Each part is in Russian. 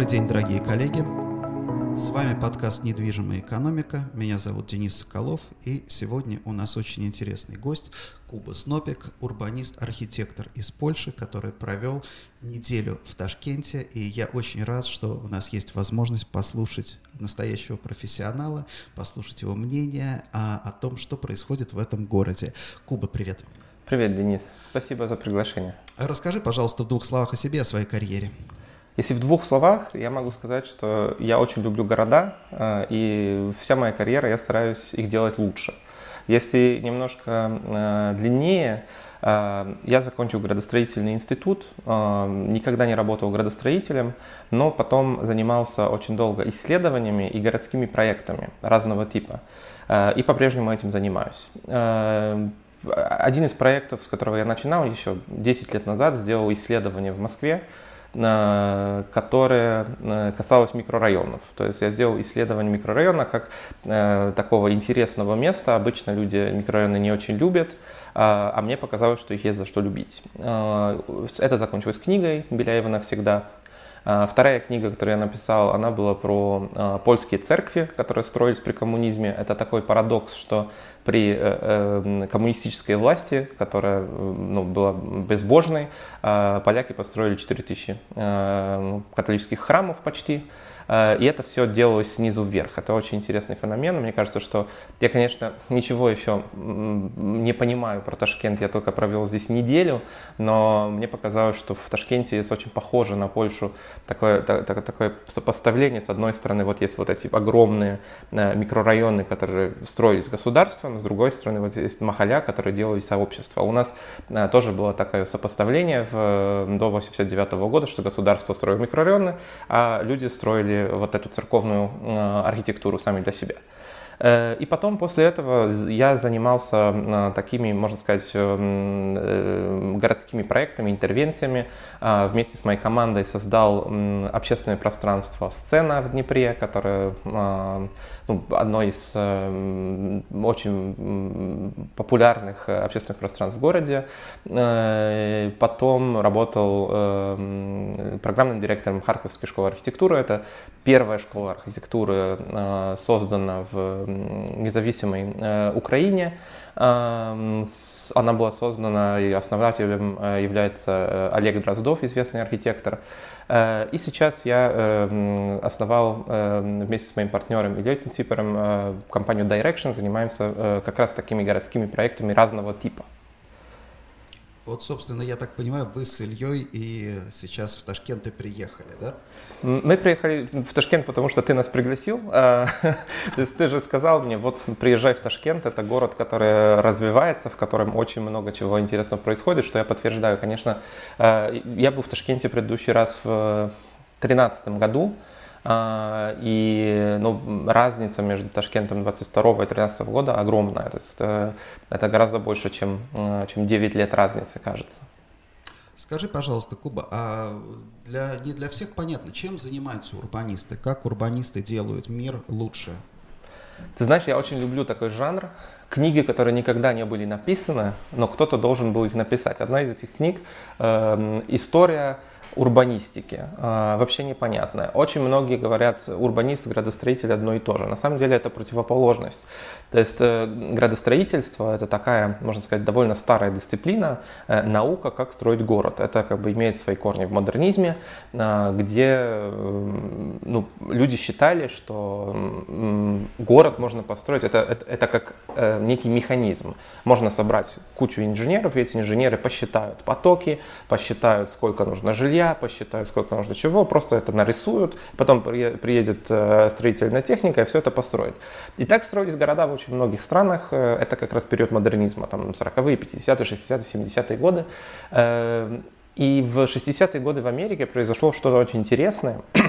Добрый день, дорогие коллеги. С вами подкаст «Недвижимая экономика». Меня зовут Денис Соколов, и сегодня у нас очень интересный гость Куба Снопик, урбанист-архитектор из Польши, который провел неделю в Ташкенте, и я очень рад, что у нас есть возможность послушать настоящего профессионала, послушать его мнение о, о том, что происходит в этом городе. Куба, привет. Привет, Денис. Спасибо за приглашение. Расскажи, пожалуйста, в двух словах о себе, о своей карьере. Если в двух словах, я могу сказать, что я очень люблю города, э, и вся моя карьера, я стараюсь их делать лучше. Если немножко э, длиннее, э, я закончил градостроительный институт, никогда не работал градостроителем, но потом занимался очень долго исследованиями и городскими проектами разного типа. И по-прежнему этим занимаюсь. Один из проектов, с которого я начинал еще 10 лет назад, сделал исследование в Москве которое э, касалось микрорайонов. То есть я сделал исследование микрорайона как э, такого интересного места. Обычно люди микрорайоны не очень любят, а, а мне показалось, что их есть за что любить. Э, это закончилось книгой «Беляева навсегда». Вторая книга, которую я написал, она была про польские церкви, которые строились при коммунизме. Это такой парадокс, что при э, эм, коммунистической власти, которая ну, была безбожной, а поляки построили 4000 э, католических храмов почти, и это все делалось снизу вверх. Это очень интересный феномен. Мне кажется, что я, конечно, ничего еще не понимаю про Ташкент. Я только провел здесь неделю, но мне показалось, что в Ташкенте есть очень похоже на Польшу такое, так, такое сопоставление. С одной стороны, вот есть вот эти огромные э, микрорайоны, которые строились государством, с другой стороны, вот есть Махаля, которые делали сообщества. У нас э, тоже было такое сопоставление в, до 89 года, что государство строило микрорайоны, а люди строили вот эту церковную э, архитектуру сами для себя. Э, и потом после этого я занимался э, такими, можно сказать, городскими проектами, интервенциями. Вместе с моей командой создал общественное пространство «Сцена» в Днепре, которое ну, одно из э, очень популярных общественных пространств в городе. Э, потом работал э, программным директором Харьковской школы архитектуры. Это первая школа архитектуры, э, создана в независимой э, Украине. Э, она была создана, и основателем э, является Олег Дроздов, известный архитектор. Э, и сейчас я эм, основал эм, вместе с моим партнером Ильей Цинципером э, компанию Direction, занимаемся э, как раз такими городскими проектами разного типа. Вот, собственно, я так понимаю, вы с Ильей и сейчас в Ташкент и приехали, да? Мы приехали в Ташкент, потому что ты нас пригласил. А, ты же сказал мне, вот приезжай в Ташкент, это город, который развивается, в котором очень много чего интересного происходит, что я подтверждаю. Конечно, а, я был в Ташкенте предыдущий раз в 2013 году, и ну, разница между Ташкентом 22 и 13 года огромная. То есть э, это гораздо больше, чем, э, чем 9 лет разницы, кажется. Скажи, пожалуйста, Куба, а для, не для всех понятно, чем занимаются урбанисты? Как урбанисты делают мир лучше? Ты знаешь, я очень люблю такой жанр. Книги, которые никогда не были написаны, но кто-то должен был их написать. Одна из этих книг э, «История урбанистики. Э, вообще непонятная. Очень многие говорят, урбанист, градостроитель одно и то же. На самом деле это противоположность. То есть э, градостроительство это такая, можно сказать, довольно старая дисциплина, э, наука, как строить город. Это как бы имеет свои корни в модернизме, э, где ну, люди считали, что город можно построить, это, это, это как некий механизм. Можно собрать кучу инженеров, и эти инженеры посчитают потоки, посчитают, сколько нужно жилья, посчитают, сколько нужно чего, просто это нарисуют, потом приедет строительная техника и все это построит. И так строились города в очень многих странах. Э, это как раз период модернизма, там 40-е, 50-е, 60-е, 70-е годы. Э, и в 60-е годы в Америке произошло что-то очень интересное.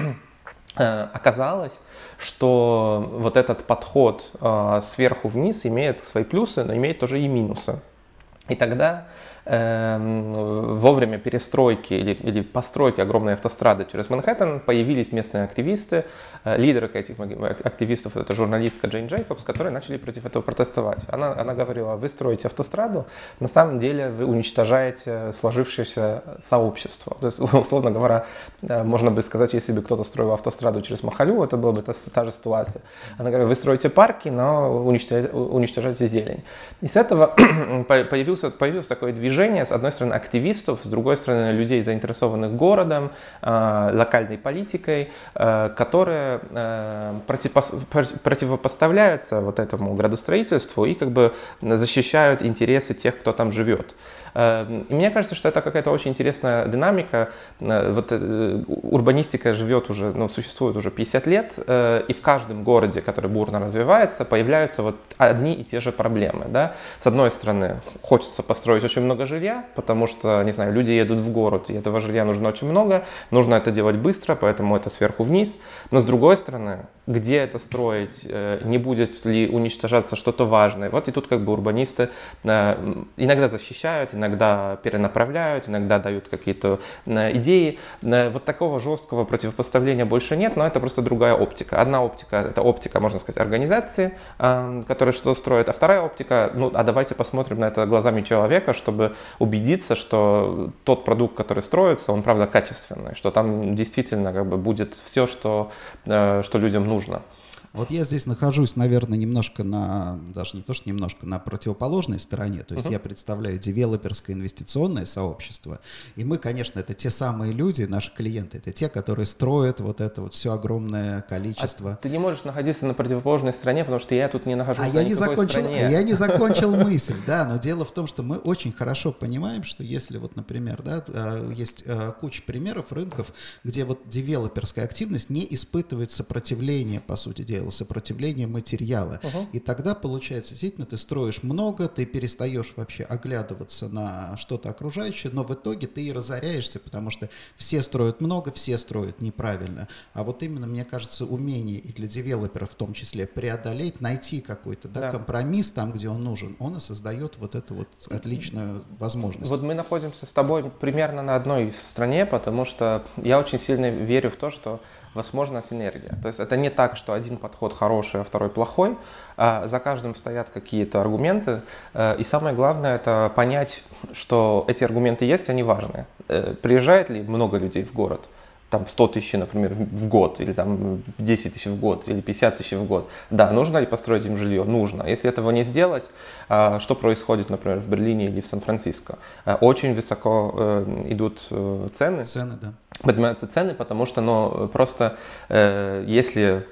Э, оказалось, что вот этот подход сверху вниз имеет свои плюсы, но имеет тоже и минусы. И тогда во время перестройки или, или постройки огромной автострады через Манхэттен появились местные активисты. Э, лидер этих активистов это журналистка Джейн Джейкобс, которые начали против этого протестовать. Она, она говорила, вы строите автостраду, на самом деле вы уничтожаете сложившееся сообщество. То есть, условно говоря, э, можно бы сказать, если бы кто-то строил автостраду через Махалю, это была бы та, та же ситуация. Она говорит, вы строите парки, но уничтожаете, уничтожаете зелень. И с этого появился, появилось такое движение, с одной стороны, активистов, с другой стороны, людей, заинтересованных городом, э, локальной политикой, э, которые э, противопоставляются вот этому градостроительству и как бы защищают интересы тех, кто там живет. Эм, и мне кажется, что это какая-то очень интересная динамика. Вот урбанистика живет уже, ну, существует уже 50 лет, и в каждом городе, который бурно развивается, появляются вот одни и те же проблемы. Да? С одной стороны, хочется построить очень много жилья, потому что, не знаю, люди едут в город, и этого жилья нужно очень много, нужно это делать быстро, поэтому это сверху вниз. Но с другой стороны, где это строить, не будет ли уничтожаться что-то важное. Вот и тут как бы урбанисты иногда защищают, иногда перенаправляют, иногда дают какие-то э, идеи. Э, вот такого жесткого противопоставления больше нет, но это просто другая оптика. Одна оптика – это оптика, можно сказать, организации, э, которая что строит, а вторая оптика – ну, а давайте посмотрим на это глазами человека, чтобы убедиться, что тот продукт, который строится, он правда качественный, что там действительно как бы будет все, что, что людям нужно. Вот я здесь нахожусь, наверное, немножко на, даже не то, что немножко, на противоположной стороне. То есть uh-huh. я представляю девелоперское инвестиционное сообщество. И мы, конечно, это те самые люди, наши клиенты, это те, которые строят вот это вот все огромное количество. А ты не можешь находиться на противоположной стороне, потому что я тут не нахожусь а на я не закончил, стране. Я не закончил мысль, да, но дело в том, что мы очень хорошо понимаем, что если вот, например, да, а, есть а, куча примеров рынков, где вот девелоперская активность не испытывает сопротивления, по сути дела, правило сопротивления материала. Угу. И тогда, получается, действительно, ты строишь много, ты перестаешь вообще оглядываться на что-то окружающее, но в итоге ты и разоряешься, потому что все строят много, все строят неправильно. А вот именно, мне кажется, умение и для девелоперов в том числе преодолеть, найти какой-то да, да. компромисс там, где он нужен, он и создает вот эту вот отличную возможность. Вот мы находимся с тобой примерно на одной стране, потому что я очень сильно верю в то, что возможна синергия. То есть это не так, что один подход хороший, а второй плохой. А за каждым стоят какие-то аргументы. Э, и самое главное это понять, что эти аргументы есть, они важны. Э, приезжает ли много людей в город? Там 100 тысяч, например, в год, или там 10 тысяч в год, или 50 тысяч в год. Да, нужно ли построить им жилье? Нужно. Если этого не сделать, а, что происходит, например, в Берлине или в Сан-Франциско? А, очень высоко э, идут э, цены. Цены, да. Поднимаются цены, потому что ну, просто э, если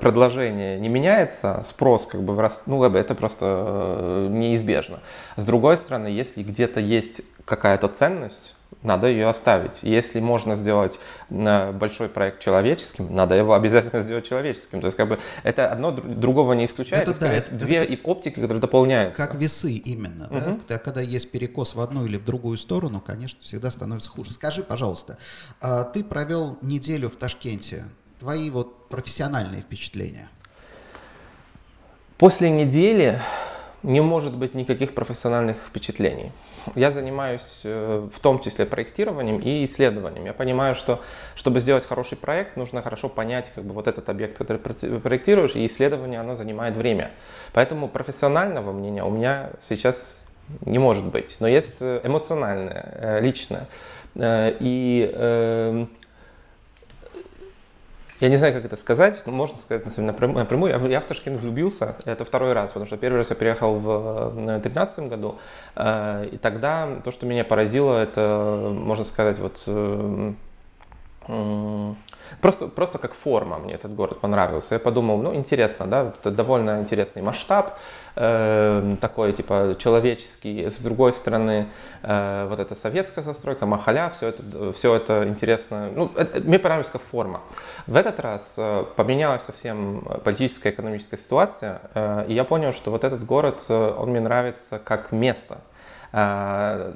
предложение не меняется, спрос как бы вырастает, ну, это просто неизбежно. С другой стороны, если где-то есть какая-то ценность, надо ее оставить. Если можно сделать э, большой проект человеческим, надо его обязательно сделать человеческим. То есть как бы это одно другого не исключает. Это, да, это, две это, оптики, которые дополняются. Как весы именно. Угу. Да? Когда, когда есть перекос в одну или в другую сторону, конечно, всегда становится хуже. Скажи, пожалуйста, а ты провел неделю в Ташкенте. Твои вот профессиональные впечатления? После недели не может быть никаких профессиональных впечатлений. Я занимаюсь э, в том числе проектированием и исследованием. Я понимаю, что чтобы сделать хороший проект, нужно хорошо понять как бы, вот этот объект, который проектируешь, и исследование оно занимает время. Поэтому профессионального мнения у меня сейчас не может быть. Но есть э, эмоциональное, э, личное. И эм, я не знаю, как это сказать, но можно сказать на самом деле напрямую. Я, в Ташкент влюбился, это второй раз, потому что первый раз я приехал в 2013 году, э, и тогда то, что меня поразило, это, можно сказать, вот э, Просто, просто как форма мне этот город понравился. Я подумал, ну, интересно, да, это довольно интересный масштаб, э, такой, типа, человеческий. С другой стороны, э, вот эта советская застройка, Махаля, все это, все это интересно. Ну, это, мне понравилось как форма. В этот раз э, поменялась совсем политическая, экономическая ситуация, э, и я понял, что вот этот город, э, он мне нравится как место. А,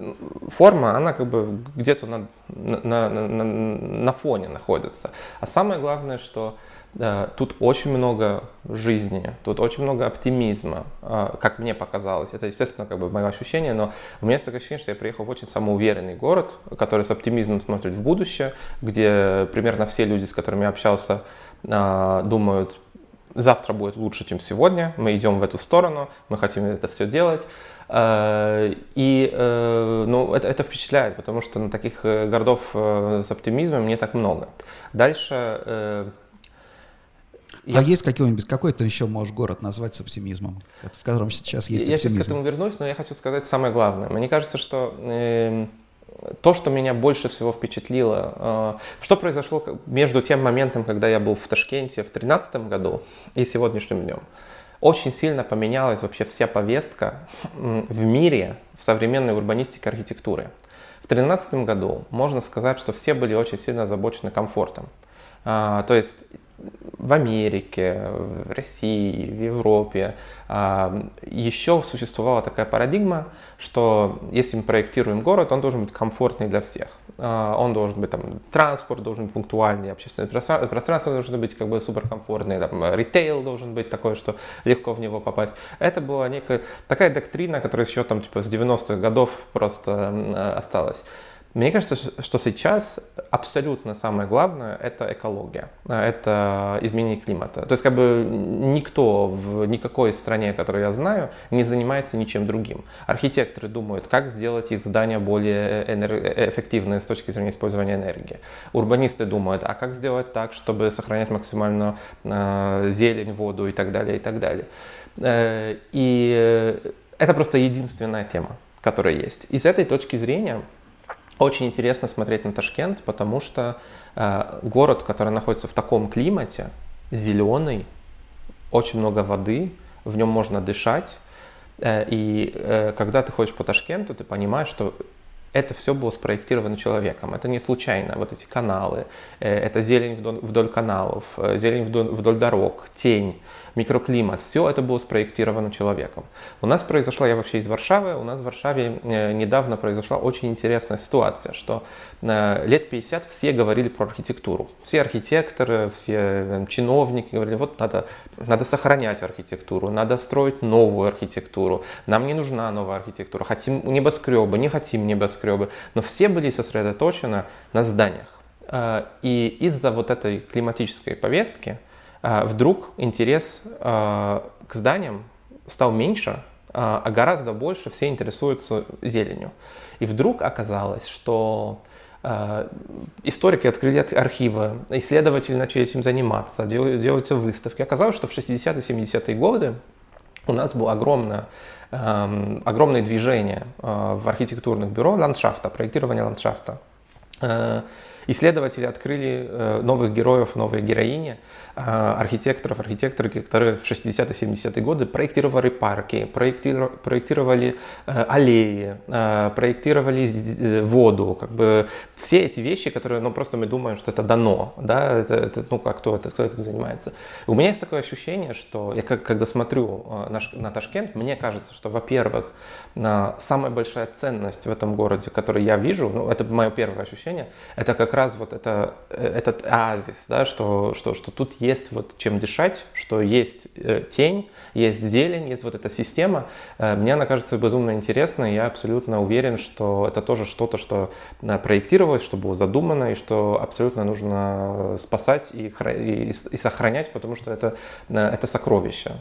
форма, она как бы где-то на, на, на, на фоне находится. А самое главное, что тут очень много жизни, тут очень много оптимизма, а, как мне показалось. Это, естественно, как бы мое ощущение, но у меня есть такое ощущение, что я приехал в очень самоуверенный город, который с оптимизмом смотрит в будущее, где примерно все люди, с которыми я общался, а, думают, завтра будет лучше, чем сегодня, мы идем в эту сторону, мы хотим это все делать. А, и э, ну, это, это впечатляет, потому что на таких э, городов э, с оптимизмом не так много. Дальше я... А есть какой-нибудь, какой ты еще можешь город назвать с оптимизмом, в котором сейчас есть я оптимизм? Я сейчас к этому вернусь, но я хочу сказать самое главное. Мне кажется, что э, то, что меня больше всего впечатлило, э, что произошло между тем моментом, когда я был в Ташкенте в 2013 году и сегодняшним днем, очень сильно поменялась вообще вся повестка в мире в современной урбанистике архитектуры. В 2013 году можно сказать, что все были очень сильно озабочены комфортом. А, то есть в Америке, в России, в Европе а, еще существовала такая парадигма, что если мы проектируем город, он должен быть комфортный для всех. А, он должен быть, там, транспорт должен быть пунктуальный, общественное пространство должно быть как бы суперкомфортное, там, ритейл должен быть такой, что легко в него попасть. Это была некая такая доктрина, которая еще там типа с 90-х годов просто осталась. Мне кажется, что сейчас абсолютно самое главное – это экология, это изменение климата. То есть как бы никто в никакой стране, которую я знаю, не занимается ничем другим. Архитекторы думают, как сделать их здания более энер... эффективные с точки зрения использования энергии. Урбанисты думают, а как сделать так, чтобы сохранять максимально э, зелень, воду и так далее, и так далее. Э, и это просто единственная тема, которая есть. И с этой точки зрения очень интересно смотреть на Ташкент, потому что э, город, который находится в таком климате, зеленый, очень много воды, в нем можно дышать. Э, и э, когда ты ходишь по Ташкенту, ты понимаешь, что это все было спроектировано человеком. Это не случайно. Вот эти каналы, э, это зелень вдоль, каналов, э, зелень вдоль, дорог, тень микроклимат, все это было спроектировано человеком. У нас произошла, я вообще из Варшавы, у нас в Варшаве э, недавно произошла очень интересная ситуация, что лет 50 все говорили про архитектуру. Все архитекторы, все э, чиновники говорили, вот надо, надо сохранять архитектуру, надо строить новую архитектуру, нам не нужна новая архитектура, хотим небоскребы, не хотим небоскребы, но все были сосредоточены на зданиях. И из-за вот этой климатической повестки а, вдруг интерес а, к зданиям стал меньше, а, а гораздо больше все интересуются зеленью. И вдруг оказалось, что историки открыли архивы, исследователи начали этим заниматься, делаются выставки. Оказалось, что в 60-е 70-е годы у нас было огромное, огромное движение в архитектурных бюро ландшафта, проектирования ландшафта. Исследователи открыли э, новых героев, новые героини, э, архитекторов, архитекторы, которые в 60-70-е годы проектировали парки, проектировали э, аллеи, проектировали воду, как бы все эти вещи, которые, ну, просто мы думаем, что это дано, да, это, это ну, как кто это, кто это занимается. У меня есть такое ощущение, что я как, когда смотрю на, на Ташкент, мне кажется, что, во-первых, самая большая ценность в этом городе, которую я вижу, ну, это мое первое ощущение, это как раз вот это, э, этот оазис, да, что, что, что тут есть вот чем дышать, что есть э, тень, есть зелень, есть вот эта система. Э, мне она кажется безумно интересной, я абсолютно уверен, что это тоже что-то, что проектировалось, что было задумано, и что абсолютно нужно спасать и, и, и сохранять, потому что это, это сокровище.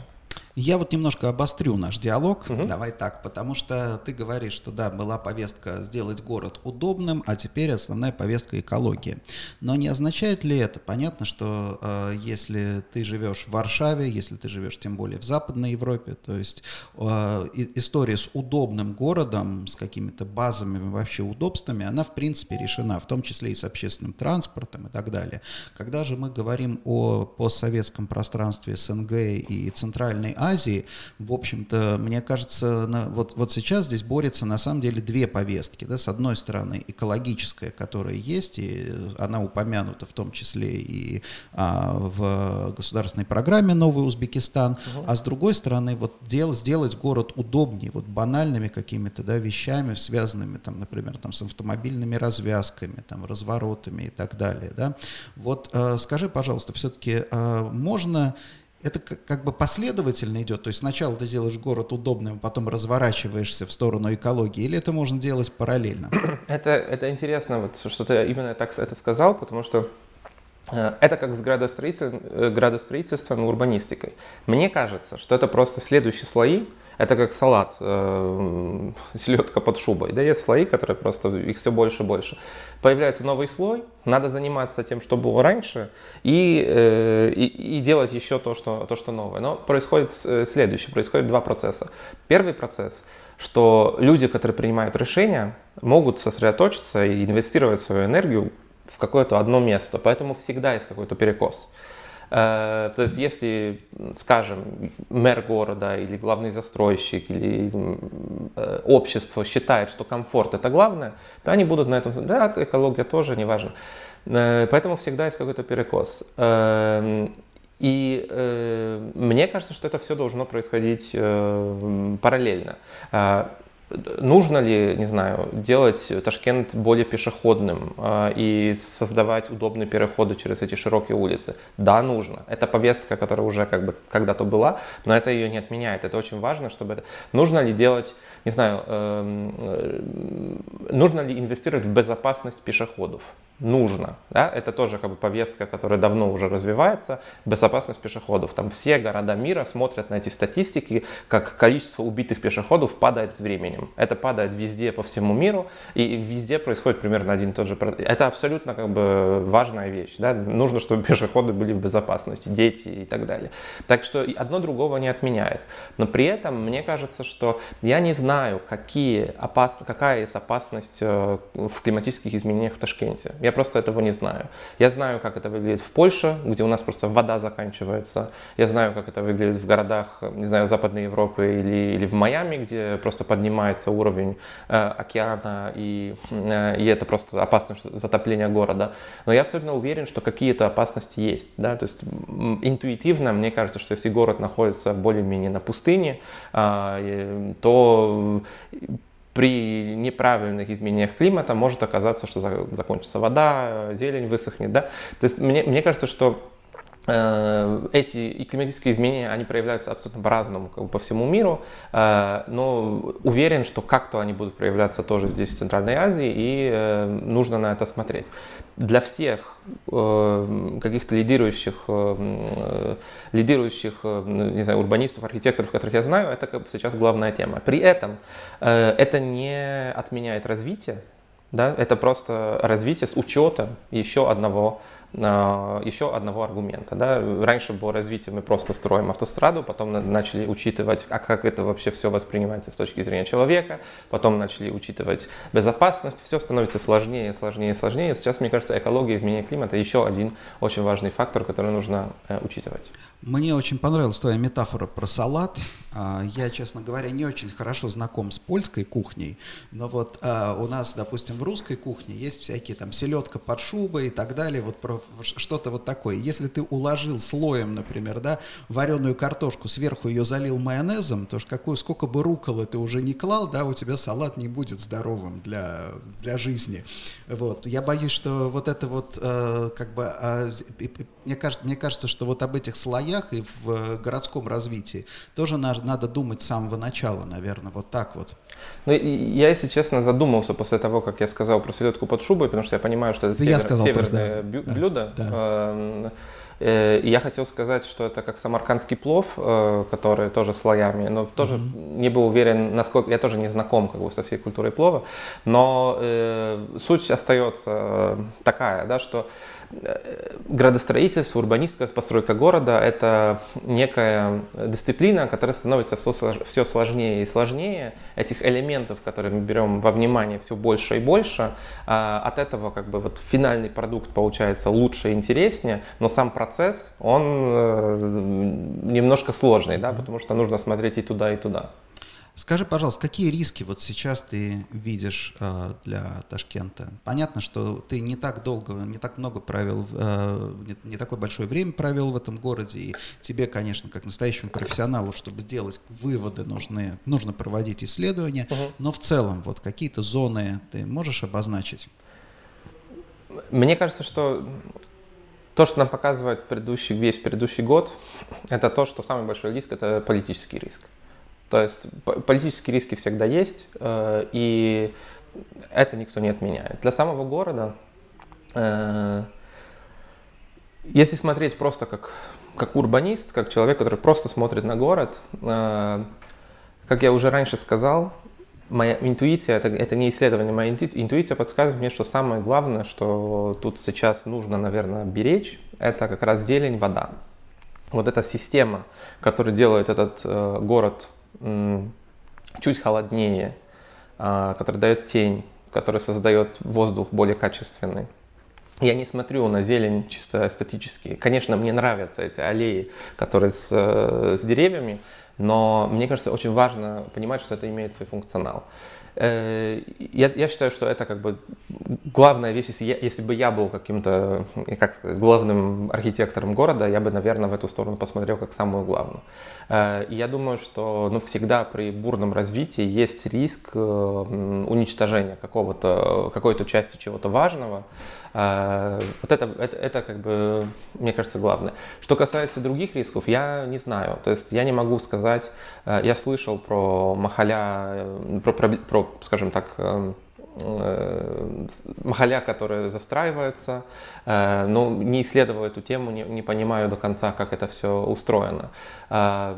Я вот немножко обострю наш диалог, угу. давай так, потому что ты говоришь, что да, была повестка сделать город удобным, а теперь основная повестка экология. Но не означает ли это, понятно, что э, если ты живешь в Варшаве, если ты живешь тем более в Западной Европе, то есть э, история с удобным городом, с какими-то базовыми вообще удобствами, она в принципе решена, в том числе и с общественным транспортом и так далее. Когда же мы говорим о постсоветском пространстве СНГ и Центральной Азии, в общем-то, мне кажется, на, вот, вот сейчас здесь борются на самом деле две повестки. Да? С одной стороны, экологическая, которая есть, и она упомянута в том числе и а, в государственной программе «Новый Узбекистан», угу. а с другой стороны, вот дел, сделать город удобнее, вот банальными какими-то да, вещами, связанными, там, например, там, с автомобильными развязками, там, разворотами и так далее. Да? Вот э, скажи, пожалуйста, все-таки э, можно это как бы последовательно идет, то есть сначала ты делаешь город удобным, потом разворачиваешься в сторону экологии, или это можно делать параллельно? Это, это интересно, вот, что ты именно так это сказал, потому что э, это как с градостроительством, э, градостроительством и урбанистикой. Мне кажется, что это просто следующие слои, это как салат, э, селедка под шубой. Да, есть слои, которые просто, их все больше и больше. Появляется новый слой, надо заниматься тем, что было раньше, и, э, и, и делать еще то что, то, что новое. Но происходит э, следующее, происходит два процесса. Первый процесс, что люди, которые принимают решения, могут сосредоточиться и инвестировать свою энергию в какое-то одно место, поэтому всегда есть какой-то перекос. То есть, если, скажем, мэр города или главный застройщик или э, общество считает, что комфорт это главное, то они будут на этом, да, экология тоже, не важно. Э, поэтому всегда есть какой-то перекос. И э, мне кажется, что это все должно происходить э, параллельно нужно ли, не знаю, делать Ташкент более пешеходным э, и создавать удобные переходы через эти широкие улицы? Да, нужно. Это повестка, которая уже как бы когда-то была, но это ее не отменяет. Это очень важно, чтобы это... Нужно ли делать, не знаю, э, э, нужно ли инвестировать в безопасность пешеходов? Нужно. Да? Это тоже как бы повестка, которая давно уже развивается. Безопасность пешеходов. Там все города мира смотрят на эти статистики, как количество убитых пешеходов падает с временем. Это падает везде по всему миру, и везде происходит примерно один и тот же процесс. Это абсолютно как бы важная вещь. Да? Нужно, чтобы пешеходы были в безопасности, дети и так далее. Так что одно другого не отменяет. Но при этом мне кажется, что я не знаю, какие опас... какая есть опасность э, в климатических изменениях в Ташкенте. Я просто этого не знаю. Я знаю, как это выглядит в Польше, где у нас просто вода заканчивается. Я знаю, как это выглядит в городах, не знаю, Западной Европы или, или в Майами, где просто поднимается уровень э, океана, и, э, и это просто опасность затопления города. Но я абсолютно уверен, что какие-то опасности есть. Да? То есть интуитивно мне кажется, что если город находится более-менее на пустыне, э, то при неправильных изменениях климата может оказаться, что закончится вода, зелень высохнет. Да? То есть мне, мне кажется, что эти климатические изменения, они проявляются абсолютно по-разному как бы по всему миру, э, но уверен, что как-то они будут проявляться тоже здесь, в Центральной Азии, и э, нужно на это смотреть. Для всех каких-то лидирующих, лидирующих не знаю, урбанистов, архитекторов, которых я знаю, это как бы сейчас главная тема. При этом это не отменяет развитие, да, это просто развитие с учетом еще одного еще одного аргумента. Да? Раньше было развитие, мы просто строим автостраду, потом начали учитывать, а как это вообще все воспринимается с точки зрения человека, потом начали учитывать безопасность, все становится сложнее, сложнее, сложнее. Сейчас, мне кажется, экология, изменение климата еще один очень важный фактор, который нужно э, учитывать. Мне очень понравилась твоя метафора про салат. А, я, честно говоря, не очень хорошо знаком с польской кухней, но вот а, у нас, допустим, в русской кухне есть всякие там селедка под шубой и так далее, вот про что-то вот такое. Если ты уложил слоем, например, да, вареную картошку, сверху ее залил майонезом, то ж какую, сколько бы руколы ты уже не клал, да, у тебя салат не будет здоровым для, для жизни. Вот. Я боюсь, что вот это вот, э, как бы, э, мне, кажется, мне кажется, что вот об этих слоях и в городском развитии тоже надо думать с самого начала, наверное, вот так вот. Ну, я, если честно, задумался после того, как я сказал про селедку под шубой, потому что я понимаю, что это север, сказал северное просто, да. блюдо. Да. Эм, э, я хотел сказать, что это как самаркандский плов, э, который тоже слоями, но тоже mm-hmm. не был уверен, насколько я тоже не знаком как бы со всей культурой плова, но э, суть остается такая, да, что градостроительство, урбанистская постройка города – это некая дисциплина, которая становится все сложнее и сложнее. Этих элементов, которые мы берем во внимание, все больше и больше. А от этого как бы вот финальный продукт получается лучше и интереснее, но сам процесс, он э, немножко сложный, да, потому что нужно смотреть и туда, и туда. Скажи, пожалуйста, какие риски вот сейчас ты видишь э, для Ташкента? Понятно, что ты не так долго, не так много провел, э, не, не такое большое время провел в этом городе, и тебе, конечно, как настоящему профессионалу, чтобы сделать выводы, нужны, нужно проводить исследования, угу. но в целом вот какие-то зоны ты можешь обозначить? Мне кажется, что то, что нам показывает предыдущий, весь предыдущий год, это то, что самый большой риск – это политический риск. То есть политические риски всегда есть, э, и это никто не отменяет. Для самого города, э, если смотреть просто как, как урбанист, как человек, который просто смотрит на город, э, как я уже раньше сказал, моя интуиция, это, это не исследование, моя интуиция подсказывает мне, что самое главное, что тут сейчас нужно, наверное, беречь, это как раз зелень, вода. Вот эта система, которая делает этот город чуть холоднее, а, который дает тень, который создает воздух более качественный. Я не смотрю на зелень чисто эстетически. Конечно, мне нравятся эти аллеи, которые с, э, с деревьями, но мне кажется, очень важно понимать, что это имеет свой функционал. Э, я, я считаю, что это как бы главная вещь, если, я, если бы я был каким-то, как сказать, главным архитектором города, я бы, наверное, в эту сторону посмотрел как самую главную. Э, и я думаю, что ну, всегда при бурном развитии есть риск э, уничтожения какого-то, какой-то части чего-то важного. Вот это, это, это как бы, мне кажется, главное. Что касается других рисков, я не знаю. То есть я не могу сказать, я слышал про Махаля, про, про, про скажем так, э, махаля, которые застраиваются, э, но не исследовал эту тему, не, не понимаю до конца, как это все устроено. Э,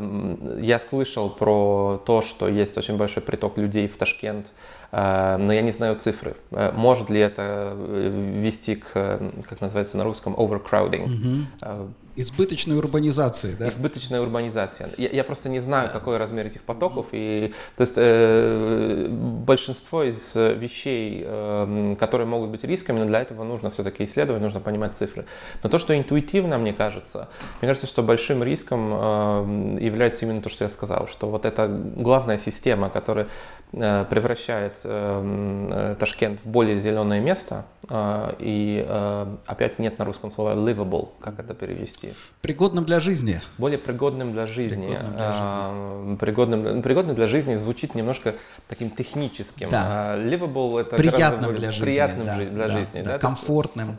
я слышал про то, что есть очень большой приток людей в Ташкент, но я не знаю цифры. Может ли это вести к, как называется на русском, overcrowding? Mm-hmm. Избыточной урбанизации, да? Избыточная урбанизация. Я, я просто не знаю, да. какой размер этих потоков. И, то есть э, большинство из вещей, э, которые могут быть рисками, но для этого нужно все-таки исследовать, нужно понимать цифры. Но то, что интуитивно, мне кажется, мне кажется, что большим риском э, является именно то, что я сказал, что вот эта главная система, которая Э, превращает эм, э, Ташкент в более зеленое место, э, и опять нет на русском слова livable, как это перевести? Пригодным для жизни. Более пригодным для жизни. Пригодным для жизни, пригодным, пригодным для жизни звучит немножко таким техническим. Да. А livable это приятным для жизни. Приятным да, для да, жизни. Да, да, комфортным.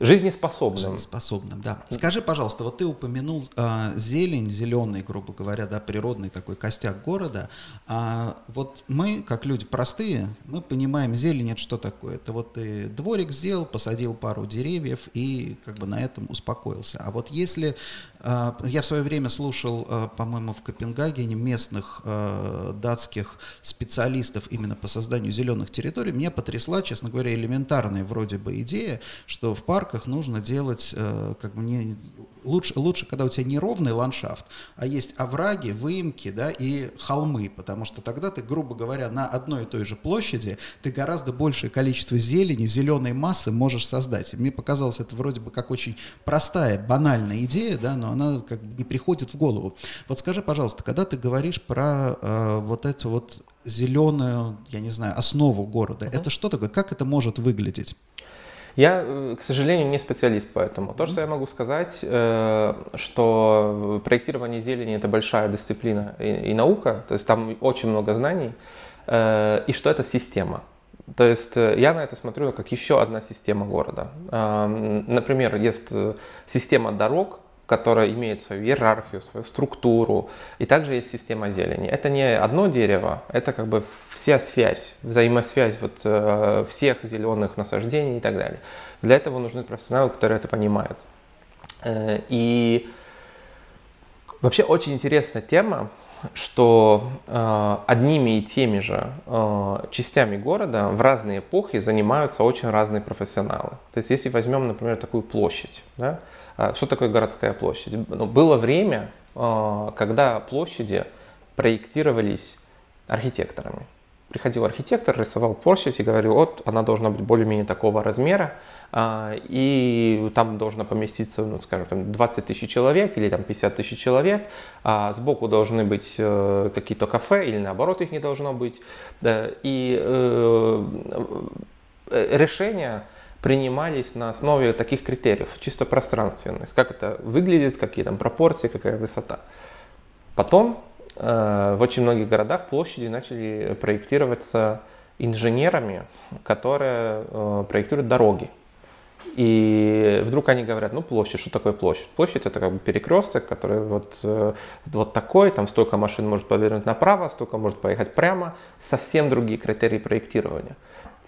Жизнеспособным. Жизнеспособным, да. Скажи, пожалуйста, вот ты упомянул э, зелень, зеленый, грубо говоря, да, природный такой костяк города. А вот мы, как люди простые, мы понимаем, зелень это что такое? Это вот ты дворик сделал, посадил пару деревьев и как бы на этом успокоился. А вот если а, я в свое время слушал, а, по-моему, в Копенгагене местных а, датских специалистов именно по созданию зеленых территорий. Меня потрясла, честно говоря, элементарная вроде бы идея, что в парках нужно делать как бы не лучше, лучше, когда у тебя не ровный ландшафт, а есть овраги, выемки, да, и холмы, потому что тогда ты, грубо говоря, на одной и той же площади ты гораздо большее количество зелени, зеленой массы можешь создать. И мне показалось это вроде бы как очень простая, банальная идея, да, но она как бы не приходит в голову. Вот скажи, пожалуйста, когда ты говоришь про э, вот эту вот зеленую, я не знаю, основу города, uh-huh. это что такое? Как это может выглядеть? Я, э, к сожалению, не специалист по этому. То, что я могу сказать, э, что проектирование зелени это большая дисциплина и наука, то есть там очень много знаний, э, и что это система. То есть я на это смотрю как еще одна система города. Например, есть система дорог, которая имеет свою иерархию, свою структуру. И также есть система зелени. Это не одно дерево, это как бы вся связь, взаимосвязь вот, э, всех зеленых насаждений и так далее. Для этого нужны профессионалы, которые это понимают. Э, и вообще очень интересная тема, что э, одними и теми же э, частями города в разные эпохи занимаются очень разные профессионалы. То есть если возьмем, например, такую площадь, да, что такое городская площадь? Ну, было время, э, когда площади проектировались архитекторами. Приходил архитектор, рисовал площадь и говорил, вот она должна быть более-менее такого размера, а, и там должно поместиться, ну, скажем, там 20 тысяч человек или там 50 тысяч человек, а сбоку должны быть э, какие-то кафе или наоборот их не должно быть. И э, э, решения принимались на основе таких критериев, чисто пространственных, как это выглядит, какие там пропорции, какая высота. Потом в очень многих городах площади начали проектироваться инженерами, которые проектируют дороги. И вдруг они говорят, ну площадь, что такое площадь? Площадь это как бы перекресток, который вот, э, вот такой, там столько машин может повернуть направо, столько может поехать прямо, совсем другие критерии проектирования.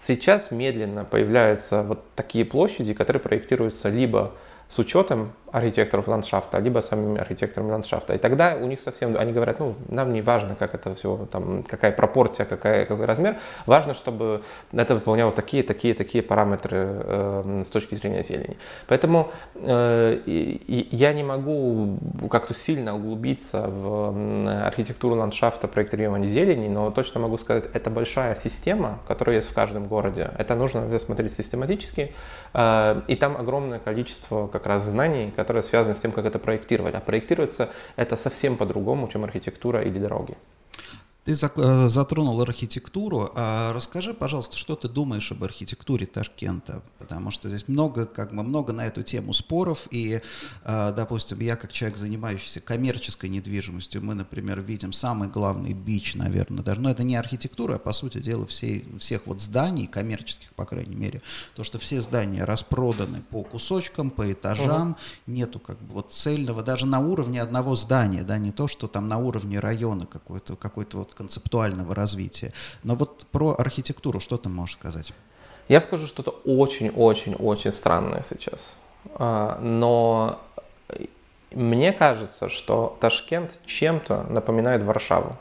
Сейчас медленно появляются вот такие площади, которые проектируются либо с учетом архитекторов ландшафта, либо самими архитекторами ландшафта. И тогда у них совсем, они говорят, ну, нам не важно, как это все, там, какая пропорция, какая, какой размер, важно, чтобы это выполняло такие, такие, такие параметры э, с точки зрения зелени. Поэтому э, и, я не могу как-то сильно углубиться в архитектуру ландшафта, проектирования зелени, но точно могу сказать, это большая система, которая есть в каждом городе. Это нужно смотреть систематически, э, и там огромное количество как раз знаний, которые связаны с тем, как это проектировать. А проектируется это совсем по-другому, чем архитектура или дороги. Ты э, затронул архитектуру. А расскажи, пожалуйста, что ты думаешь об архитектуре Ташкента? Потому что здесь много, как бы много на эту тему споров. И, э, допустим, я как человек, занимающийся коммерческой недвижимостью, мы, например, видим самый главный бич, наверное, даже. Но это не архитектура, а по сути дела всей, всех вот зданий коммерческих, по крайней мере, то, что все здания распроданы по кусочкам, по этажам, угу. нету как бы вот цельного, даже на уровне одного здания, да, не то, что там на уровне района какой-то какой-то вот концептуального развития. Но вот про архитектуру что ты можешь сказать? Я скажу что-то очень-очень-очень странное сейчас. А, но мне кажется, что Ташкент чем-то напоминает Варшаву.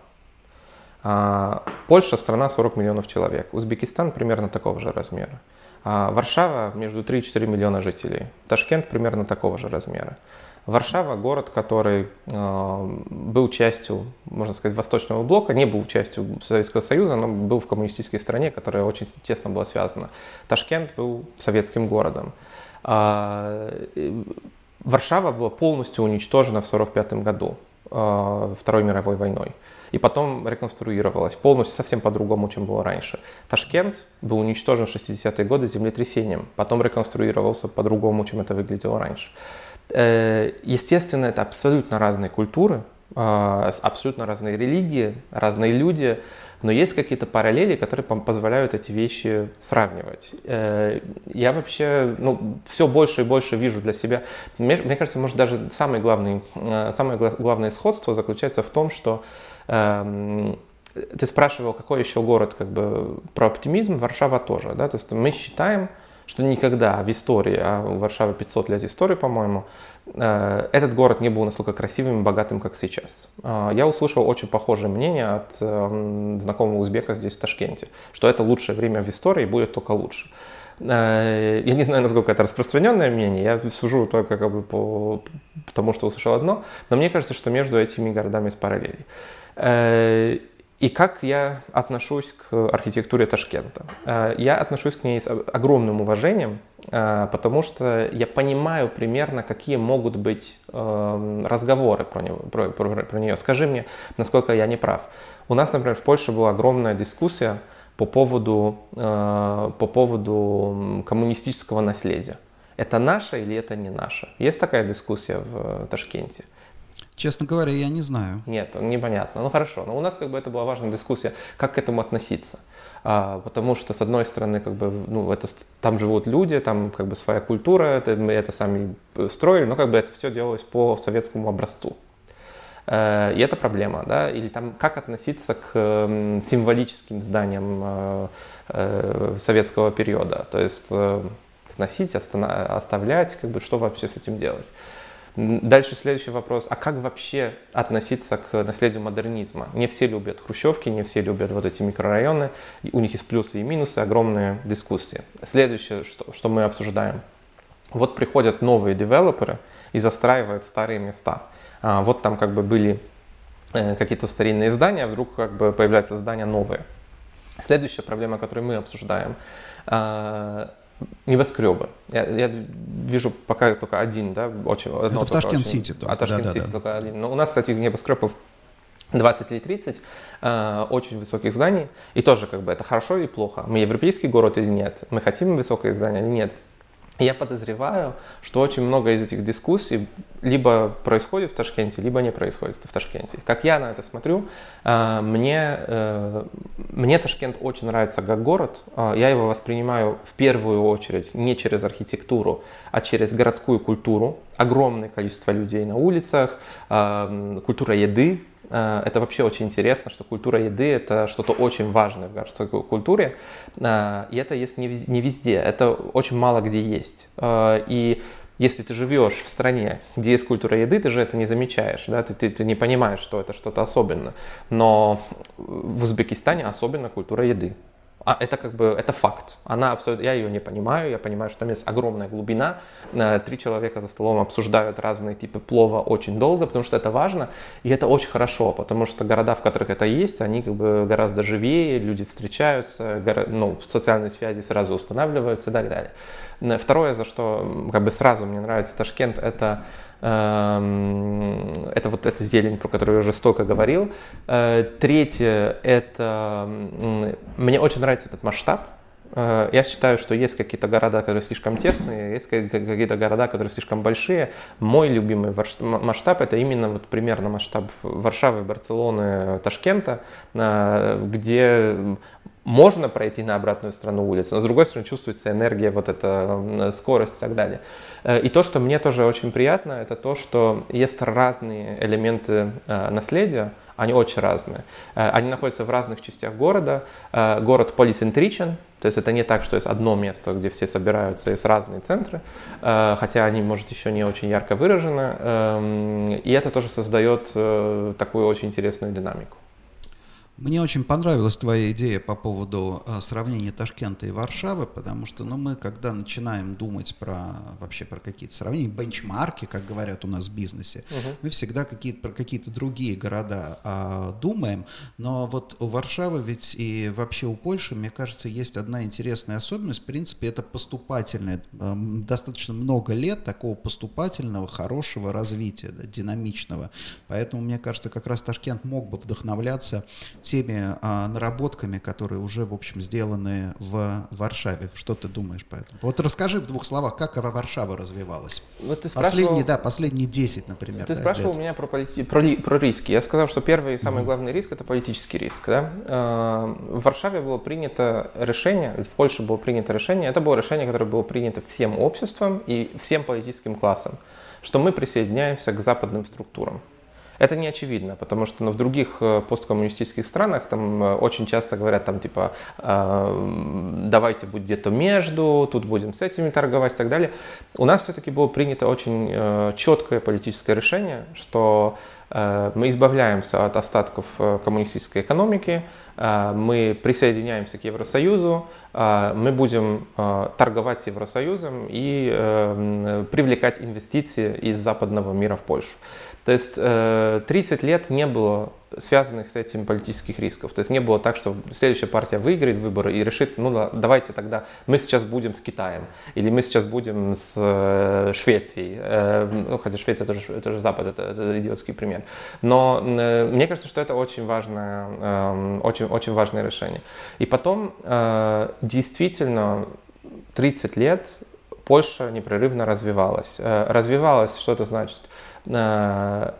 А, Польша страна 40 миллионов человек, Узбекистан примерно такого же размера. А Варшава между 3 и 4 миллиона жителей, Ташкент примерно такого же размера. Варшава – город, который э, был частью, можно сказать, Восточного блока, не был частью Советского Союза, но был в коммунистической стране, которая очень тесно была связана. Ташкент был советским городом. А, Варшава была полностью уничтожена в 1945 году э, Второй мировой войной. И потом реконструировалась полностью, совсем по-другому, чем было раньше. Ташкент был уничтожен в 60-е годы землетрясением, потом реконструировался по-другому, чем это выглядело раньше. Э, естественно, это абсолютно разные культуры, а, абсолютно разные религии, разные люди, но есть какие-то параллели, которые позволяют эти вещи сравнивать. Э, я вообще ну, все больше и больше вижу для себя. Мне, кажется, может даже самый главный, э, самое главное сходство заключается в том, что эм, ты спрашивал, какой еще город как бы про оптимизм, Варшава тоже. Да? То есть мы считаем, что никогда в истории, а у Варшавы 500 лет истории, по-моему, э, этот город не был настолько красивым и богатым, как сейчас. Э, я услышал очень похожее мнение от э, знакомого узбека здесь, в Ташкенте, что это лучшее время в истории будет только лучше. Я не знаю, насколько это распространенное мнение, я сужу только как бы по тому, что услышал одно, но мне кажется, что между этими городами есть параллели. И как я отношусь к архитектуре Ташкента? Э, я отношусь к ней с огромным уважением, э, потому что я понимаю примерно, какие могут быть эм, разговоры про, него, про, про, про нее. Скажи мне, насколько я не прав. У нас, например, в Польше была огромная дискуссия по поводу, э, по поводу коммунистического наследия. Это наше или это не наше? Есть такая дискуссия в Ташкенте? Честно говоря, я не знаю. Нет, непонятно. Ну хорошо, но у нас как бы это была важная дискуссия, как к этому относиться. А, потому что, с одной стороны, как бы, ну, это, там живут люди, там как бы своя культура, это, мы это сами строили, но как бы это все делалось по советскому образцу. Э, и это проблема, да, или там как относиться к символическим зданиям э, э, советского периода, то есть сносить, оставлять, как бы, что вообще с этим делать. Дальше следующий вопрос, а как вообще относиться к наследию модернизма? Не все любят хрущевки, не все любят вот эти микрорайоны, у них есть плюсы и минусы, огромные дискуссии. Следующее, что, что мы обсуждаем. Вот приходят новые девелоперы и застраивают старые места. А, вот там как бы были э, какие-то старинные здания, а вдруг как бы появляются здания новые. Следующая проблема, которую мы обсуждаем, а, небоскребы. Я, я вижу пока только один, да, очень. Это в Ташкент-Сити только. А Ташкент-Сити да, да, только один. Но у нас, кстати, небоскребов 20 или 30 э, очень высоких зданий. И тоже как бы это хорошо или плохо. Мы европейский город или нет? Мы хотим высокое здание или нет? Я подозреваю, что очень много из этих дискуссий либо происходит в Ташкенте, либо не происходит в Ташкенте. Как я на это смотрю, э, мне, э, мне Ташкент очень нравится как город. Э, я его воспринимаю в первую очередь не через архитектуру, а через городскую культуру. Огромное количество людей на улицах, культура еды, это вообще очень интересно, что культура еды – это что-то очень важное в городской культуре, э, и это есть не везде, это очень мало где есть. Э, и если ты живешь в стране, где есть культура еды, ты же это не замечаешь, да? ты, ты, ты не понимаешь, что это что-то особенное. Но в Узбекистане особенно культура еды. А это как бы, это факт. Она абсолютно, я ее не понимаю, я понимаю, что там есть огромная глубина. Э, три человека за столом обсуждают разные типы плова очень долго, потому что это важно, и это очень хорошо, потому что города, в которых это есть, они как бы гораздо живее, люди встречаются, ну, социальные связи сразу устанавливаются и так далее. Э, второе, за что как бы сразу мне нравится Ташкент, это это вот эта зелень, про которую я уже столько говорил. Э, третье, это мне очень нравится этот масштаб. Э, я считаю, что есть какие-то города, которые слишком тесные, есть какие-то города, которые слишком большие. Мой любимый масштаб это именно вот примерно масштаб Варшавы, Барселоны, Ташкента, э, где можно пройти на обратную сторону улицы, но с другой стороны чувствуется энергия, вот эта скорость и так далее. Э, и то, что мне тоже очень приятно, это то, что есть разные элементы наследия, они очень разные. Они находятся в разных частях города. Город полицентричен, то есть это не так, что есть одно место, где все собираются, есть разные центры, хотя они, может, еще не очень ярко выражены. Эм, и это тоже создает такую очень интересную динамику. Мне очень понравилась твоя идея по поводу э, сравнения Ташкента и Варшавы, потому что ну, мы, когда начинаем думать про вообще про какие-то сравнения, бенчмарки, как говорят у нас в бизнесе, угу. мы всегда какие-то, про какие-то другие города а, думаем. Но вот у Варшавы ведь и вообще у Польши, мне кажется, есть одна интересная особенность. В принципе, это поступательное, э, достаточно много лет такого поступательного, хорошего развития, да, динамичного. Поэтому, мне кажется, как раз Ташкент мог бы вдохновляться теми а, наработками, которые уже, в общем, сделаны в Варшаве. Что ты думаешь по этому? Вот расскажи в двух словах, как Варшава развивалась. Вот ты последние, да, последние 10, например. Ты да, спрашивал лет. меня про, полити... про, про риски. Я сказал, что первый и самый mm-hmm. главный риск – это политический риск. Да? А, в Варшаве было принято решение, в Польше было принято решение, это было решение, которое было принято всем обществом и всем политическим классом, что мы присоединяемся к западным структурам. Это не очевидно, потому что ну, в других э, посткоммунистических странах там э, очень часто говорят там типа э, давайте будет где-то между, тут будем с этими торговать и так далее. У нас все-таки было принято очень четкое политическое решение, что мы избавляемся от остатков коммунистической экономики, мы присоединяемся к Евросоюзу, мы будем торговать с Евросоюзом и привлекать инвестиции из западного мира в Польшу. То есть 30 э, лет не было связанных с этим политических рисков. То есть не было так, что следующая партия выиграет выборы и решит, ну давайте тогда мы сейчас будем с Китаем, или мы сейчас будем с э, Швецией. Э, ну, хотя Швеция тоже, это Запад, это, это идиотский пример. Но мне кажется, что это очень важное, эм, очень, очень важное решение. И потом действительно 30 лет Польша непрерывно развивалась. Развивалась, что это значит? Э,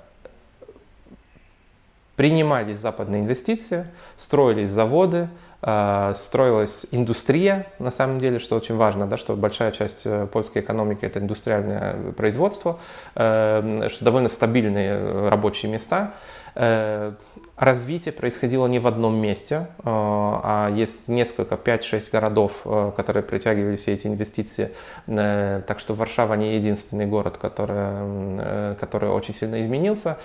принимались западные инвестиции, строились заводы, строилась индустрия, на самом деле, что очень важно, да, что большая часть польской экономики это индустриальное производство, что довольно стабильные рабочие места. Развитие происходило не в одном месте, а есть несколько, 5-6 городов, которые притягивали все эти инвестиции. Так что Варшава не единственный город, который, который очень сильно изменился.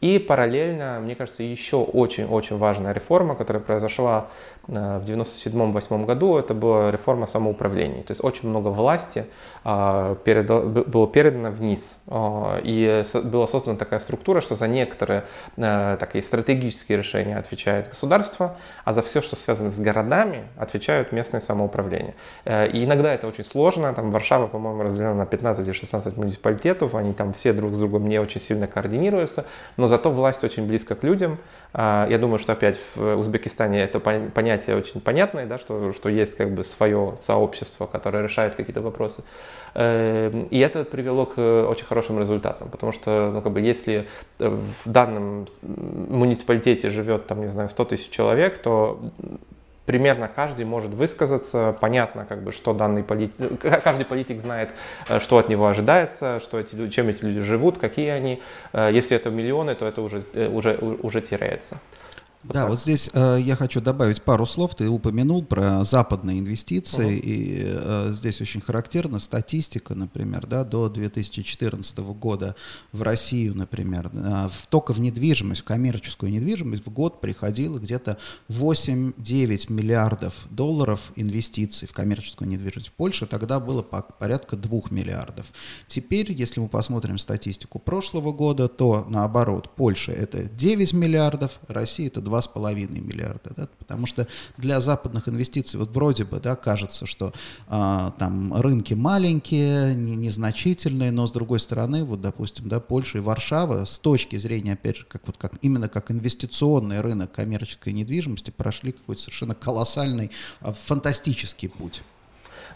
И параллельно, мне кажется, еще очень-очень важная реформа, которая произошла Э, в 97-98 году это была реформа самоуправления. То есть очень много власти а, было передано вниз. А, и была создана такая структура, что за некоторые э, такие стратегические решения отвечает государство, а за все, что связано с городами, отвечают местные самоуправления. Э, и иногда это очень сложно. Там Варшава, по-моему, разделена на 15 или 16 муниципалитетов. Они там все друг с другом не очень сильно координируются. Но зато власть очень близко к людям. А, я думаю, что опять в Узбекистане это понятие очень понятное, да, что, что есть как бы свое сообщество, которое решает какие-то вопросы. Эм, и это привело к очень хорошим результатам, потому что, ну, как бы, если в данном муниципалитете живет, там, не знаю, 100 тысяч человек, то примерно каждый может высказаться, понятно, как бы, что данный политик, каждый политик знает, э, что от него ожидается, что эти, чем эти люди живут, какие они. Э, если это миллионы, то это уже, э, уже, уже теряется. Вот да, так. вот здесь э, я хочу добавить пару слов. Ты упомянул про западные инвестиции, угу. и э, здесь очень характерна статистика, например, да, до 2014 года в Россию, например, э, в, только в недвижимость, в коммерческую недвижимость в год приходило где-то 8-9 миллиардов долларов инвестиций в коммерческую недвижимость. В Польше тогда было по, порядка 2 миллиардов. Теперь, если мы посмотрим статистику прошлого года, то наоборот, Польша это 9 миллиардов, Россия это 2,5 миллиарда, да, потому что для западных инвестиций вот вроде бы, да, кажется, что а, там рынки маленькие, не, незначительные, но с другой стороны, вот, допустим, да, Польша и Варшава с точки зрения, опять же, как вот как именно как инвестиционный рынок коммерческой недвижимости прошли какой-то совершенно колоссальный, а, фантастический путь.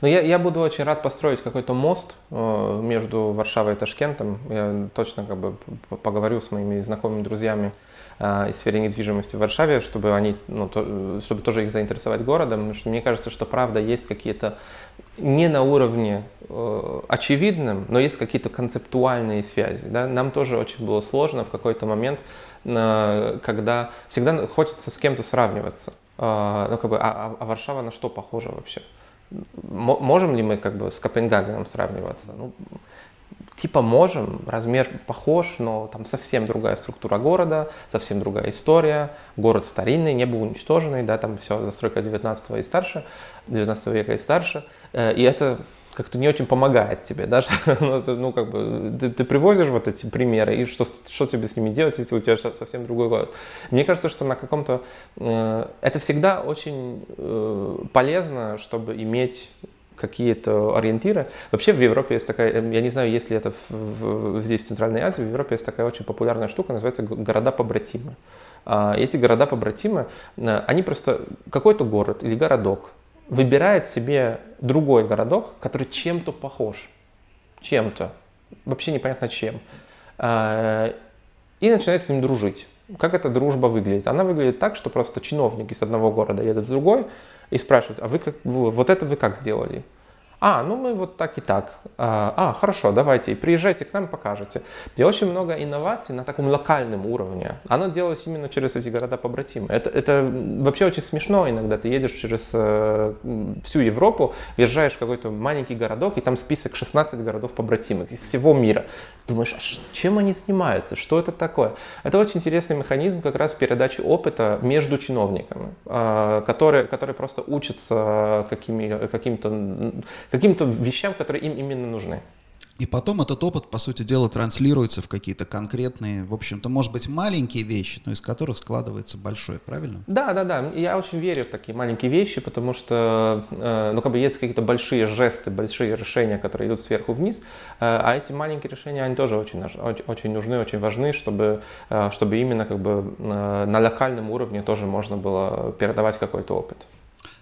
Но я, я буду очень рад построить какой-то мост э, между Варшавой и Ташкентом. Я точно как бы поговорю с моими знакомыми друзьями э, из сферы недвижимости в Варшаве, чтобы они, ну, то, чтобы тоже их заинтересовать городом. Что мне кажется, что правда есть какие-то не на уровне э, очевидном, но есть какие-то концептуальные связи. Да? Нам тоже очень было сложно в какой-то момент, э, когда всегда хочется с кем-то сравниваться. Э, ну, как бы, а, а Варшава на что похожа вообще? Можем ли мы как бы с Копенгагеном сравниваться? Ну, типа можем, размер похож, но там совсем другая структура города, совсем другая история, город старинный, не был уничтоженный, да, там все застройка 19 и старше, 19 века и старше, э, и это как-то не очень помогает тебе, да, ну, ну, как бы, ты, ты привозишь вот эти примеры, и что, что тебе с ними делать, если у тебя совсем другой город. Мне кажется, что на каком-то, э, это всегда очень э, полезно, чтобы иметь какие-то ориентиры. Вообще в Европе есть такая, я не знаю, есть ли это в, в, здесь в Центральной Азии, в Европе есть такая очень популярная штука, называется города-побратимы. А, эти города-побратимы, они просто какой-то город или городок выбирает себе другой городок, который чем-то похож. Чем-то. Вообще непонятно чем. А, и начинает с ним дружить. Как эта дружба выглядит? Она выглядит так, что просто чиновники с одного города едут в другой, и спрашивают, а вы как, вот это вы как сделали? А, ну мы вот так и так. А, а, хорошо, давайте, приезжайте к нам, покажете. И очень много инноваций на таком локальном уровне. Оно делалось именно через эти города-побратимы. Это, это вообще очень смешно иногда. Ты едешь через э, всю Европу, въезжаешь в какой-то маленький городок, и там список 16 городов-побратимых из всего мира. Думаешь, а чем они занимаются? Что это такое? Это очень интересный механизм как раз передачи опыта между чиновниками, э, которые, которые просто учатся какими, каким-то каким-то вещам, которые им именно нужны. И потом этот опыт, по сути дела, транслируется в какие-то конкретные, в общем-то, может быть, маленькие вещи, но из которых складывается большое, правильно? Да, да, да. Я очень верю в такие маленькие вещи, потому что, э, ну, как бы есть какие-то большие жесты, большие решения, которые идут сверху вниз, э, а эти маленькие решения, они тоже очень, очень нужны, очень важны, чтобы, э, чтобы именно как бы на локальном уровне тоже можно было передавать какой-то опыт.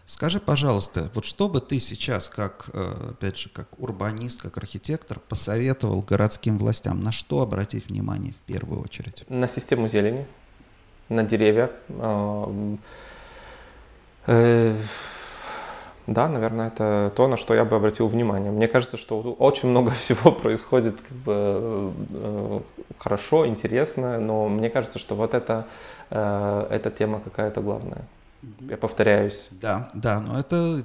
Скажи, пожалуйста, вот что бы ты сейчас, как, э, опять же, как урбанист, как архитектор, посоветовал городским властям, на что обратить внимание в первую очередь? На систему зелени, на деревья. Э, да, наверное, это то, на что я бы обратил внимание. Мне кажется, что очень много всего происходит как бы, э, хорошо, интересно, но мне кажется, что вот это, эта тема какая-то главная. Я повторяюсь. Да, да, но это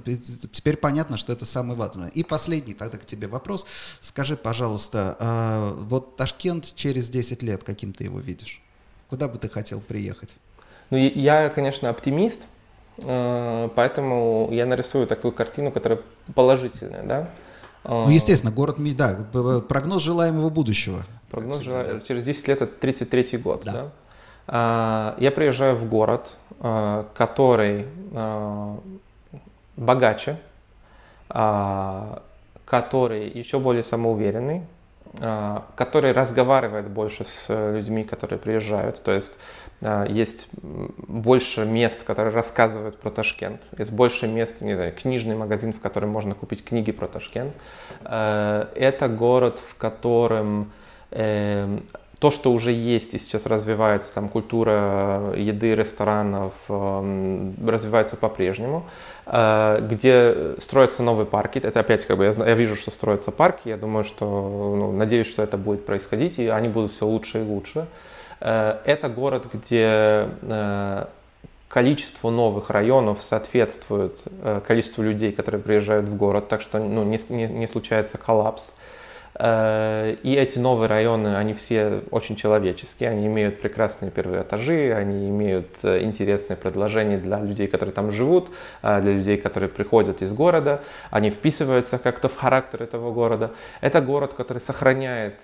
теперь понятно, что это самое важное. И последний тогда к тебе вопрос. Скажи, пожалуйста, э, вот Ташкент через 10 лет, каким ты его видишь? Куда бы ты хотел приехать? Ну, я, конечно, оптимист, э, поэтому я нарисую такую картину, которая положительная, да. Ну, естественно, город, да, прогноз желаемого будущего. Прогноз всегда, жел... да. через 10 лет это 33 год, да. да? А, я приезжаю в город, а, который а, богаче, который еще более самоуверенный, который разговаривает больше с людьми, которые приезжают. То есть есть больше мест, которые рассказывают про Ташкент. Есть больше мест, не знаю, книжный магазин, в котором можно купить книги про Ташкент. Это город, в котором эм, то, что уже есть и сейчас развивается, там культура еды, ресторанов, эм, развивается по-прежнему, э, где строятся новые парки. Это опять как бы я, я вижу, что строятся парки, я думаю, что, ну, надеюсь, что это будет происходить, и они будут все лучше и лучше. Э, это город, где э, количество новых районов соответствует количеству людей, которые приезжают в город, так что ну, не, не, не случается коллапс. Э, и эти новые районы, они все очень человеческие, они имеют прекрасные первые этажи, они имеют э, интересные предложения для людей, которые там живут, э, для людей, которые приходят из города, они вписываются как-то в характер этого города. Это город, который сохраняет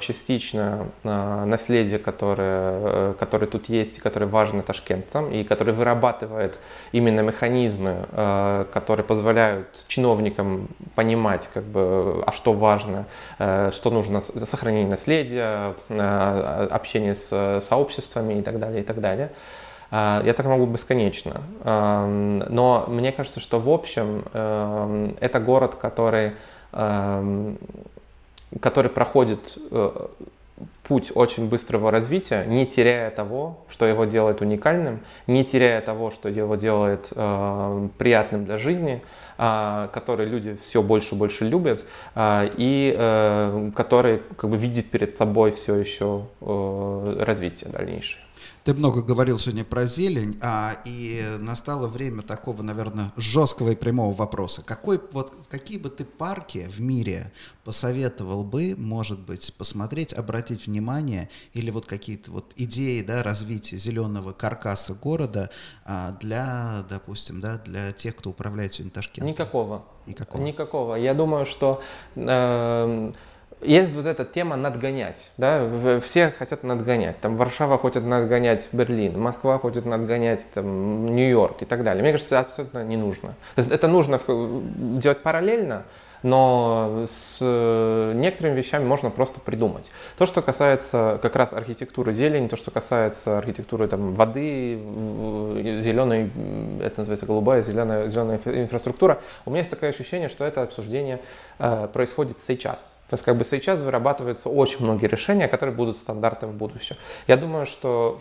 частично наследие, которое, которое тут есть и которое важно ташкентцам, и который вырабатывает именно механизмы, которые позволяют чиновникам понимать, как бы, а что важно, Э, что нужно сохранение наследия, э, общение с сообществами и так далее, и так далее. Э, я так могу бесконечно. Эм, но мне кажется, что в общем эм, это город, который, эм, который проходит путь очень быстрого развития, не теряя того, что его делает уникальным, не теряя того, что его делает приятным для жизни, а, которые люди все больше и больше любят, а, и э, который как бы видит перед собой все еще э, развитие дальнейшее. Ты много говорил сегодня про зелень, а, и настало время такого, наверное, жесткого и прямого вопроса. Какой, вот, какие бы ты парки в мире посоветовал бы, может быть, посмотреть, обратить внимание, или вот какие-то вот идеи да, развития зеленого каркаса города а, для, допустим, да, для тех, кто управляет сегодня Ташкентом? Никакого. Никакого. Никакого. Я думаю, что... Э, есть вот эта тема надгонять, да, все хотят надгонять, там Варшава хочет надгонять Берлин, Москва хочет надгонять там Нью-Йорк и так далее. Мне кажется, это абсолютно не нужно. Это нужно делать параллельно, но с э, некоторыми вещами можно просто придумать. То, что касается как раз архитектуры зелени, то, что касается архитектуры там, воды, зеленой, это называется голубая, зеленая, зеленая инфраструктура, у меня есть такое ощущение, что это обсуждение э, происходит сейчас. То есть как бы сейчас вырабатываются очень многие решения, которые будут стандартами в будущем. Я думаю, что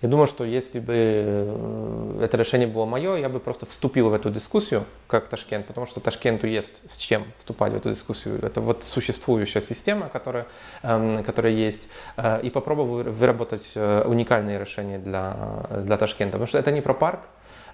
я думаю, что если бы э, это решение было мое, я бы просто вступил в эту дискуссию, как Ташкент, потому что Ташкенту есть с чем вступать в эту дискуссию. Это вот существующая система, которая, эм, которая есть, э, и попробовал выработать э, уникальные решения для, для Ташкента. Потому что это не про парк,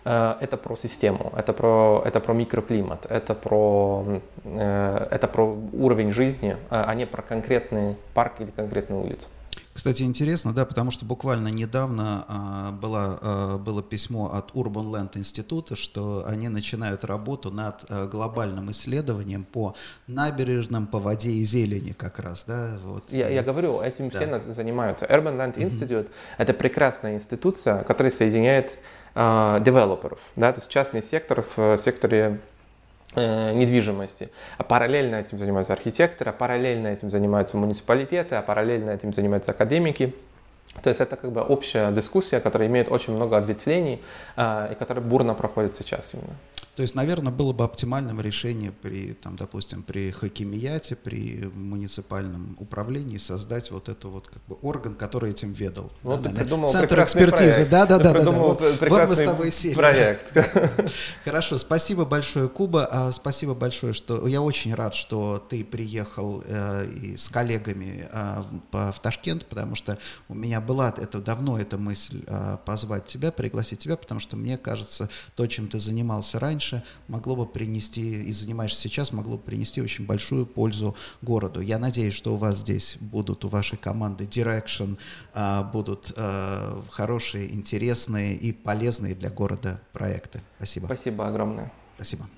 это про систему, это про, это про микроклимат, это про, это про уровень жизни, а не про конкретный парк или конкретную улицу. Кстати, интересно, да, потому что буквально недавно а, было, а, было письмо от Urban Land Института, что они начинают работу над а, глобальным исследованием по набережным, по воде и зелени как раз, да. Вот. Я, я говорю, этим да. все занимаются. Urban Land Institute mm-hmm. — это прекрасная институция, которая соединяет а, девелоперов, да, то есть частный сектор в секторе Э, недвижимости. А параллельно этим занимаются архитекторы, а параллельно этим занимаются муниципалитеты, а параллельно этим занимаются академики. То есть это как бы общая дискуссия, которая имеет очень много ответвлений э, и которая бурно проходит сейчас именно. То есть, наверное, было бы оптимальным решение при, там, допустим, при хакимияте, при муниципальном управлении создать вот это вот как бы орган, который этим ведал. Вот да, ты придумал Центр экспертизы, да, да, да, да, да. Вот, вот мы с тобой сели. Проект. Да. Хорошо, спасибо большое, Куба. А, спасибо большое, что я очень рад, что ты приехал э, и с коллегами э, в, в Ташкент, потому что у меня была это давно эта мысль э, позвать тебя, пригласить тебя, потому что мне кажется, то, чем ты занимался раньше, могло бы принести и занимаешься сейчас, могло бы принести очень большую пользу городу. Я надеюсь, что у вас здесь будут у вашей команды Direction, э, будут э, хорошие, интересные и полезные для города проекты. Спасибо. Спасибо огромное. Спасибо.